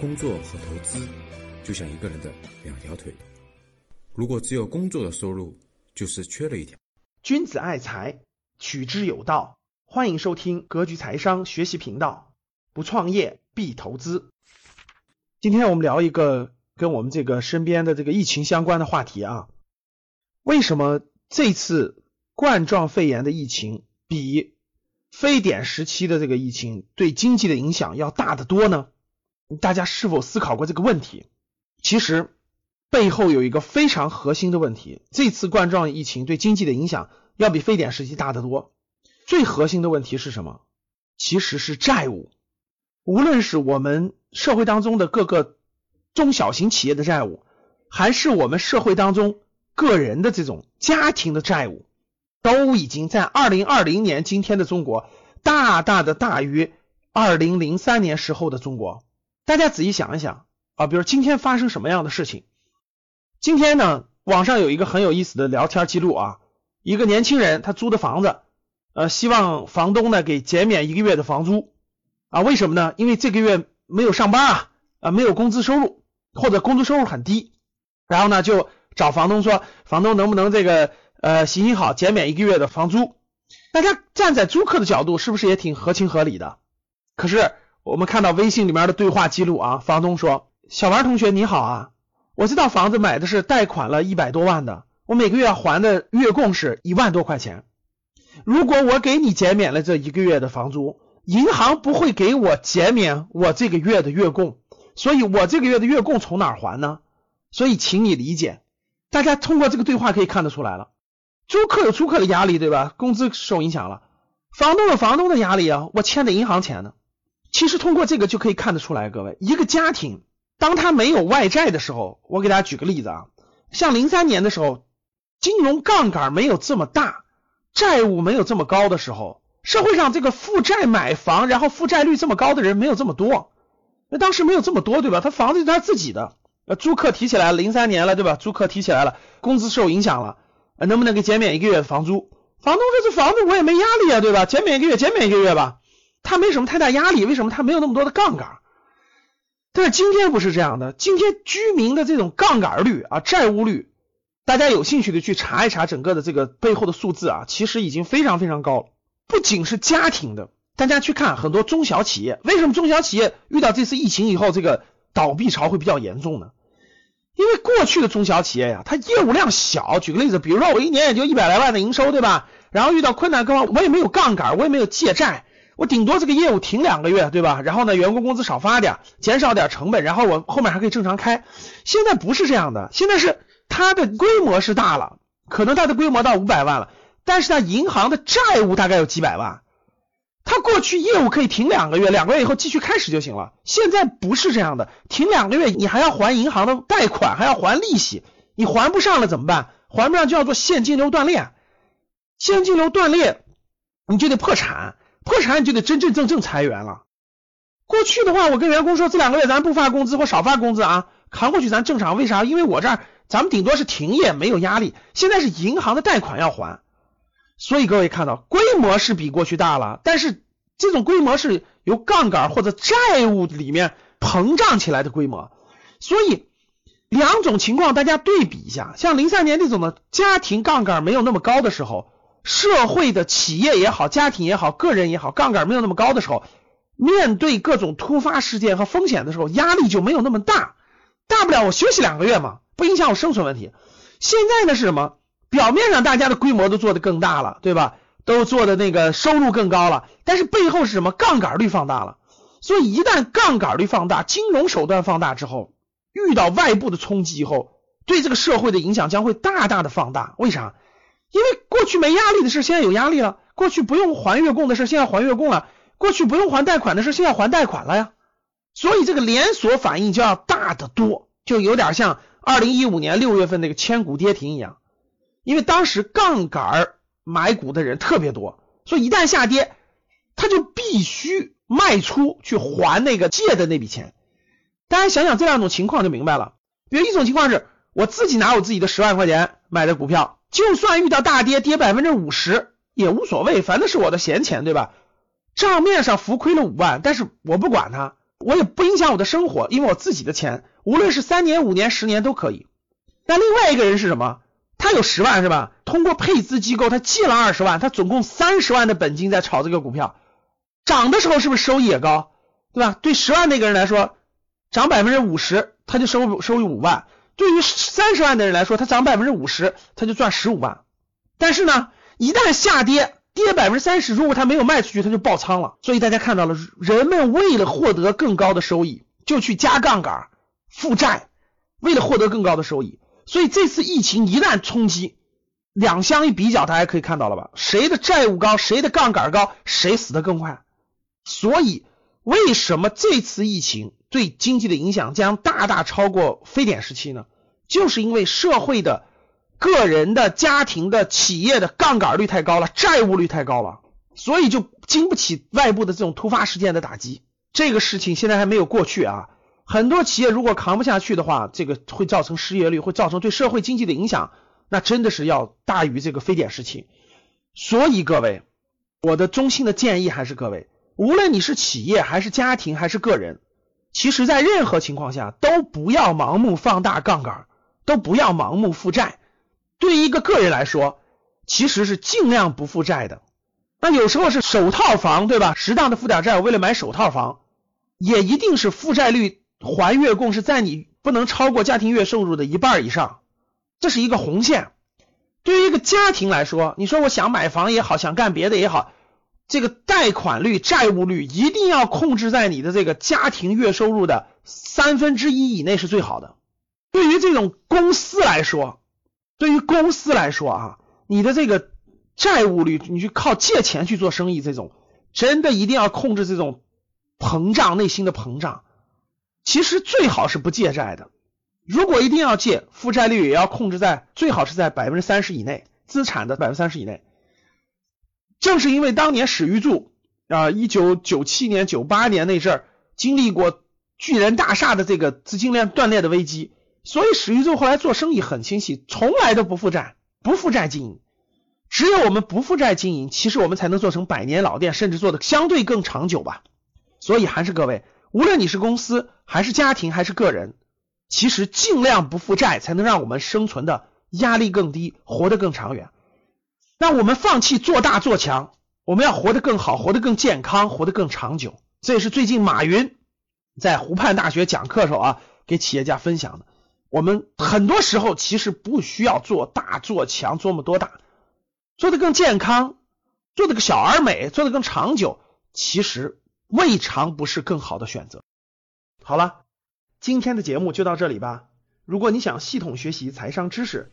工作和投资就像一个人的两条腿，如果只有工作的收入，就是缺了一条。君子爱财，取之有道。欢迎收听格局财商学习频道。不创业必投资。今天我们聊一个跟我们这个身边的这个疫情相关的话题啊。为什么这次冠状肺炎的疫情比非典时期的这个疫情对经济的影响要大得多呢？大家是否思考过这个问题？其实背后有一个非常核心的问题：这次冠状疫情对经济的影响要比非典时期大得多。最核心的问题是什么？其实是债务。无论是我们社会当中的各个中小型企业的债务，还是我们社会当中个人的这种家庭的债务，都已经在二零二零年今天的中国大大的大于二零零三年时候的中国。大家仔细想一想啊，比如今天发生什么样的事情？今天呢，网上有一个很有意思的聊天记录啊，一个年轻人他租的房子，呃，希望房东呢给减免一个月的房租啊，为什么呢？因为这个月没有上班啊，啊，没有工资收入或者工资收入很低，然后呢就找房东说，房东能不能这个呃行行好，减免一个月的房租？大家站在租客的角度，是不是也挺合情合理的？可是。我们看到微信里面的对话记录啊，房东说：“小王同学你好啊，我这套房子买的是贷款了一百多万的，我每个月还的月供是一万多块钱。如果我给你减免了这一个月的房租，银行不会给我减免我这个月的月供，所以我这个月的月供从哪儿还呢？所以请你理解。大家通过这个对话可以看得出来了，租客有租客的压力，对吧？工资受影响了，房东有房东的压力啊，我欠的银行钱呢。”其实通过这个就可以看得出来，各位，一个家庭当他没有外债的时候，我给大家举个例子啊，像零三年的时候，金融杠杆没有这么大，债务没有这么高的时候，社会上这个负债买房，然后负债率这么高的人没有这么多，那当时没有这么多，对吧？他房子是他自己的，呃，租客提起来了，零三年了，对吧？租客提起来了，工资受影响了，能不能给减免一个月的房租？房东说这房子我也没压力啊，对吧？减免一个月，减免一个月吧。他没什么太大压力，为什么他没有那么多的杠杆？但是今天不是这样的，今天居民的这种杠杆率啊，债务率，大家有兴趣的去查一查整个的这个背后的数字啊，其实已经非常非常高了。不仅是家庭的，大家去看很多中小企业，为什么中小企业遇到这次疫情以后，这个倒闭潮会比较严重呢？因为过去的中小企业呀，它业务量小。举个例子，比如说我一年也就一百来万的营收，对吧？然后遇到困难各方，我也没有杠杆，我也没有借债。我顶多这个业务停两个月，对吧？然后呢，员工工资少发点，减少点成本，然后我后面还可以正常开。现在不是这样的，现在是它的规模是大了，可能它的规模到五百万了，但是它银行的债务大概有几百万。它过去业务可以停两个月，两个月以后继续开始就行了。现在不是这样的，停两个月你还要还银行的贷款，还要还利息，你还不上了怎么办？还不上就要做现金流断裂，现金流断裂你就得破产。破产你就得真真正正裁员了。过去的话，我跟员工说，这两个月咱不发工资或少发工资啊，扛过去咱正常。为啥？因为我这儿咱们顶多是停业，没有压力。现在是银行的贷款要还，所以各位看到规模是比过去大了，但是这种规模是由杠杆或者债务里面膨胀起来的规模。所以两种情况大家对比一下，像零三年那种的家庭杠杆没有那么高的时候。社会的企业也好，家庭也好，个人也好，杠杆没有那么高的时候，面对各种突发事件和风险的时候，压力就没有那么大。大不了我休息两个月嘛，不影响我生存问题。现在呢是什么？表面上大家的规模都做得更大了，对吧？都做的那个收入更高了，但是背后是什么？杠杆率放大了。所以一旦杠杆率放大，金融手段放大之后，遇到外部的冲击以后，对这个社会的影响将会大大的放大。为啥？因为过去没压力的事，现在有压力了；过去不用还月供的事，现在还月供了；过去不用还贷款的事，现在还贷款了呀。所以这个连锁反应就要大得多，就有点像二零一五年六月份那个千股跌停一样。因为当时杠杆买股的人特别多，所以一旦下跌，他就必须卖出去还那个借的那笔钱。大家想想这两种情况就明白了。比如一种情况是我自己拿我自己的十万块钱买的股票。就算遇到大跌，跌百分之五十也无所谓，反正是我的闲钱，对吧？账面上浮亏了五万，但是我不管它，我也不影响我的生活，因为我自己的钱，无论是三年、五年、十年都可以。那另外一个人是什么？他有十万是吧？通过配资机构，他借了二十万，他总共三十万的本金在炒这个股票，涨的时候是不是收益也高？对吧？对十万那个人来说，涨百分之五十，他就收收益五万；对于三十万的人来说，他涨百分之五十，他就赚十五万。但是呢，一旦下跌，跌百分之三十，如果他没有卖出去，他就爆仓了。所以大家看到了，人们为了获得更高的收益，就去加杠杆、负债，为了获得更高的收益。所以这次疫情一旦冲击，两相一比较，大家可以看到了吧？谁的债务高，谁的杠杆高，谁死得更快。所以为什么这次疫情对经济的影响将大大超过非典时期呢？就是因为社会的、个人的、家庭的、企业的杠杆率太高了，债务率太高了，所以就经不起外部的这种突发事件的打击。这个事情现在还没有过去啊。很多企业如果扛不下去的话，这个会造成失业率，会造成对社会经济的影响，那真的是要大于这个非典时期。所以各位，我的衷心的建议还是各位，无论你是企业还是家庭还是个人，其实在任何情况下都不要盲目放大杠杆，都不要盲目负债。对于一个个人来说，其实是尽量不负债的。那有时候是首套房，对吧？适当的负点债，为了买首套房，也一定是负债率。还月供是在你不能超过家庭月收入的一半以上，这是一个红线。对于一个家庭来说，你说我想买房也好，想干别的也好，这个贷款率、债务率一定要控制在你的这个家庭月收入的三分之一以内是最好的。对于这种公司来说，对于公司来说啊，你的这个债务率，你去靠借钱去做生意，这种真的一定要控制这种膨胀，内心的膨胀。其实最好是不借债的，如果一定要借，负债率也要控制在最好是在百分之三十以内，资产的百分之三十以内。正是因为当年史玉柱啊，一九九七年、九八年那阵儿经历过巨人大厦的这个资金链断裂的危机，所以史玉柱后来做生意很清晰，从来都不负债，不负债经营。只有我们不负债经营，其实我们才能做成百年老店，甚至做的相对更长久吧。所以还是各位。无论你是公司还是家庭还是个人，其实尽量不负债，才能让我们生存的压力更低，活得更长远。让我们放弃做大做强，我们要活得更好，活得更健康，活得更长久。这也是最近马云在湖畔大学讲课时候啊，给企业家分享的。我们很多时候其实不需要做大做强，做么多大，做得更健康，做得个小而美，做得更长久，其实。未尝不是更好的选择。好了，今天的节目就到这里吧。如果你想系统学习财商知识，